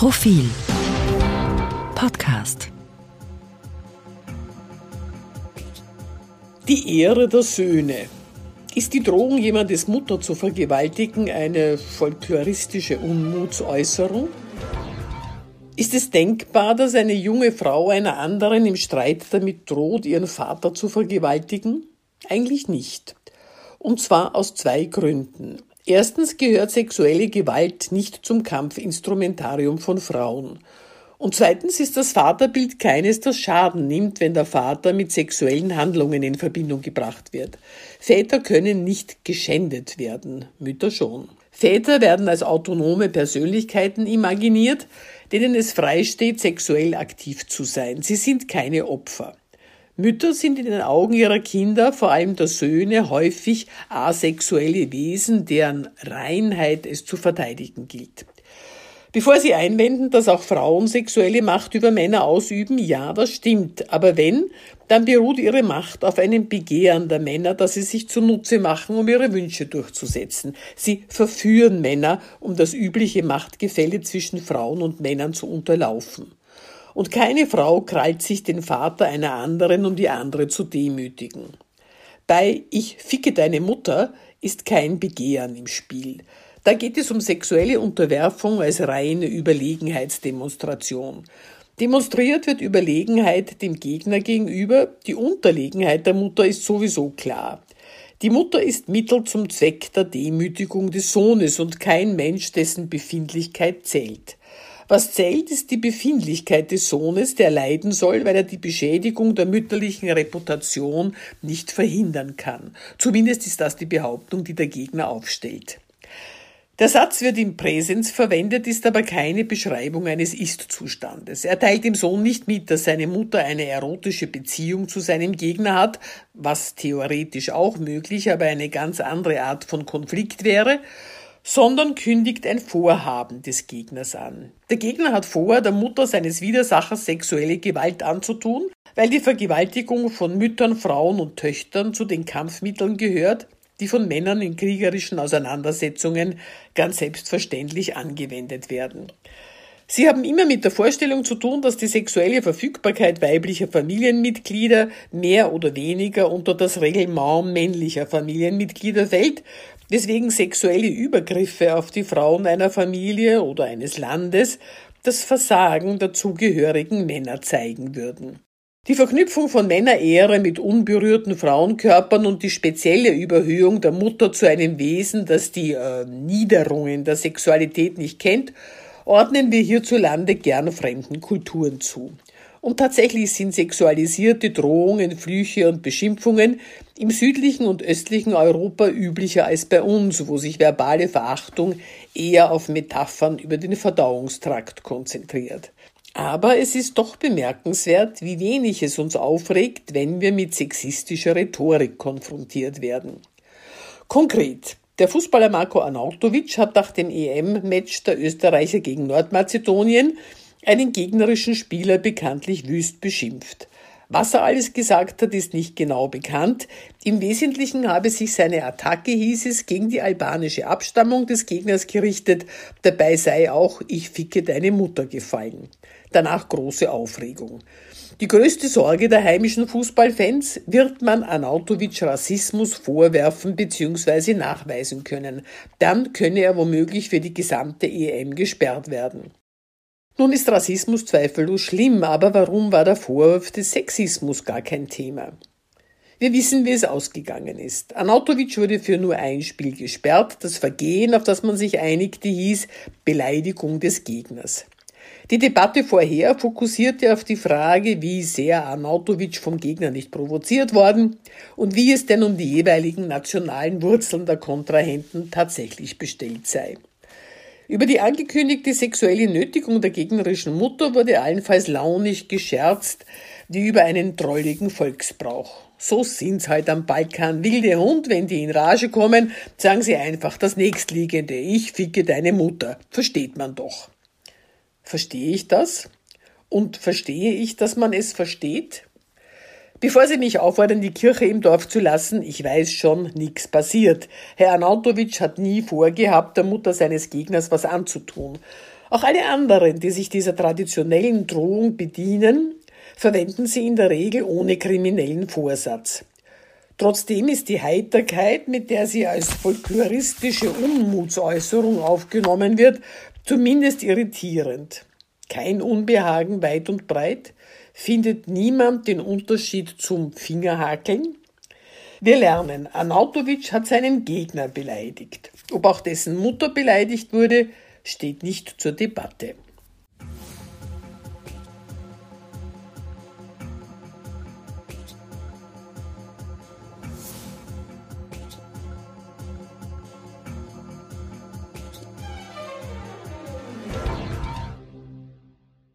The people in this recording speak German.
Profil Podcast Die Ehre der Söhne. Ist die Drohung, jemandes Mutter zu vergewaltigen, eine folkloristische Unmutsäußerung? Ist es denkbar, dass eine junge Frau einer anderen im Streit damit droht, ihren Vater zu vergewaltigen? Eigentlich nicht. Und zwar aus zwei Gründen. Erstens gehört sexuelle Gewalt nicht zum Kampfinstrumentarium von Frauen. Und zweitens ist das Vaterbild keines, das Schaden nimmt, wenn der Vater mit sexuellen Handlungen in Verbindung gebracht wird. Väter können nicht geschändet werden, Mütter schon. Väter werden als autonome Persönlichkeiten imaginiert, denen es freisteht, sexuell aktiv zu sein. Sie sind keine Opfer. Mütter sind in den Augen ihrer Kinder, vor allem der Söhne, häufig asexuelle Wesen, deren Reinheit es zu verteidigen gilt. Bevor Sie einwenden, dass auch Frauen sexuelle Macht über Männer ausüben, ja, das stimmt. Aber wenn, dann beruht ihre Macht auf einem Begehren der Männer, das sie sich zunutze machen, um ihre Wünsche durchzusetzen. Sie verführen Männer, um das übliche Machtgefälle zwischen Frauen und Männern zu unterlaufen. Und keine Frau krallt sich den Vater einer anderen, um die andere zu demütigen. Bei Ich ficke deine Mutter ist kein Begehren im Spiel. Da geht es um sexuelle Unterwerfung als reine Überlegenheitsdemonstration. Demonstriert wird Überlegenheit dem Gegner gegenüber, die Unterlegenheit der Mutter ist sowieso klar. Die Mutter ist Mittel zum Zweck der Demütigung des Sohnes und kein Mensch, dessen Befindlichkeit zählt. Was zählt, ist die Befindlichkeit des Sohnes, der leiden soll, weil er die Beschädigung der mütterlichen Reputation nicht verhindern kann. Zumindest ist das die Behauptung, die der Gegner aufstellt. Der Satz wird im Präsens verwendet, ist aber keine Beschreibung eines Ist-Zustandes. Er teilt dem Sohn nicht mit, dass seine Mutter eine erotische Beziehung zu seinem Gegner hat, was theoretisch auch möglich, aber eine ganz andere Art von Konflikt wäre, sondern kündigt ein Vorhaben des Gegners an. Der Gegner hat vor, der Mutter seines Widersachers sexuelle Gewalt anzutun, weil die Vergewaltigung von Müttern, Frauen und Töchtern zu den Kampfmitteln gehört, die von Männern in kriegerischen Auseinandersetzungen ganz selbstverständlich angewendet werden. Sie haben immer mit der Vorstellung zu tun, dass die sexuelle Verfügbarkeit weiblicher Familienmitglieder mehr oder weniger unter das Reglement männlicher Familienmitglieder fällt, weswegen sexuelle Übergriffe auf die Frauen einer Familie oder eines Landes das Versagen der zugehörigen Männer zeigen würden. Die Verknüpfung von Männerehre mit unberührten Frauenkörpern und die spezielle Überhöhung der Mutter zu einem Wesen, das die äh, Niederungen der Sexualität nicht kennt, ordnen wir hierzulande gern fremden Kulturen zu. Und tatsächlich sind sexualisierte Drohungen, Flüche und Beschimpfungen im südlichen und östlichen Europa üblicher als bei uns, wo sich verbale Verachtung eher auf Metaphern über den Verdauungstrakt konzentriert. Aber es ist doch bemerkenswert, wie wenig es uns aufregt, wenn wir mit sexistischer Rhetorik konfrontiert werden. Konkret, der Fußballer Marco Arnautovic hat nach dem EM-Match der Österreicher gegen Nordmazedonien einen gegnerischen Spieler bekanntlich wüst beschimpft. Was er alles gesagt hat, ist nicht genau bekannt. Im Wesentlichen habe sich seine Attacke, hieß es, gegen die albanische Abstammung des Gegners gerichtet. Dabei sei auch Ich ficke deine Mutter gefallen. Danach große Aufregung. Die größte Sorge der heimischen Fußballfans wird man Anautovic Rassismus vorwerfen bzw. nachweisen können. Dann könne er womöglich für die gesamte EM gesperrt werden. Nun ist Rassismus zweifellos schlimm, aber warum war der Vorwurf des Sexismus gar kein Thema? Wir wissen, wie es ausgegangen ist. Anautovic wurde für nur ein Spiel gesperrt. Das Vergehen, auf das man sich einigte, hieß Beleidigung des Gegners. Die Debatte vorher fokussierte auf die Frage, wie sehr Arnautovic vom Gegner nicht provoziert worden und wie es denn um die jeweiligen nationalen Wurzeln der Kontrahenten tatsächlich bestellt sei. Über die angekündigte sexuelle Nötigung der gegnerischen Mutter wurde allenfalls launig gescherzt, wie über einen drolligen Volksbrauch. So sind's halt am Balkan. Wilde Hund, wenn die in Rage kommen, sagen sie einfach das nächstliegende. Ich ficke deine Mutter. Versteht man doch. Verstehe ich das? Und verstehe ich, dass man es versteht? Bevor Sie mich auffordern, die Kirche im Dorf zu lassen, ich weiß schon, nichts passiert. Herr Arnautovic hat nie vorgehabt, der Mutter seines Gegners was anzutun. Auch alle anderen, die sich dieser traditionellen Drohung bedienen, verwenden sie in der Regel ohne kriminellen Vorsatz. Trotzdem ist die Heiterkeit, mit der sie als folkloristische Unmutsäußerung aufgenommen wird, zumindest irritierend. Kein Unbehagen weit und breit, findet niemand den Unterschied zum Fingerhakeln. Wir lernen, Arnautovic hat seinen Gegner beleidigt. Ob auch dessen Mutter beleidigt wurde, steht nicht zur Debatte.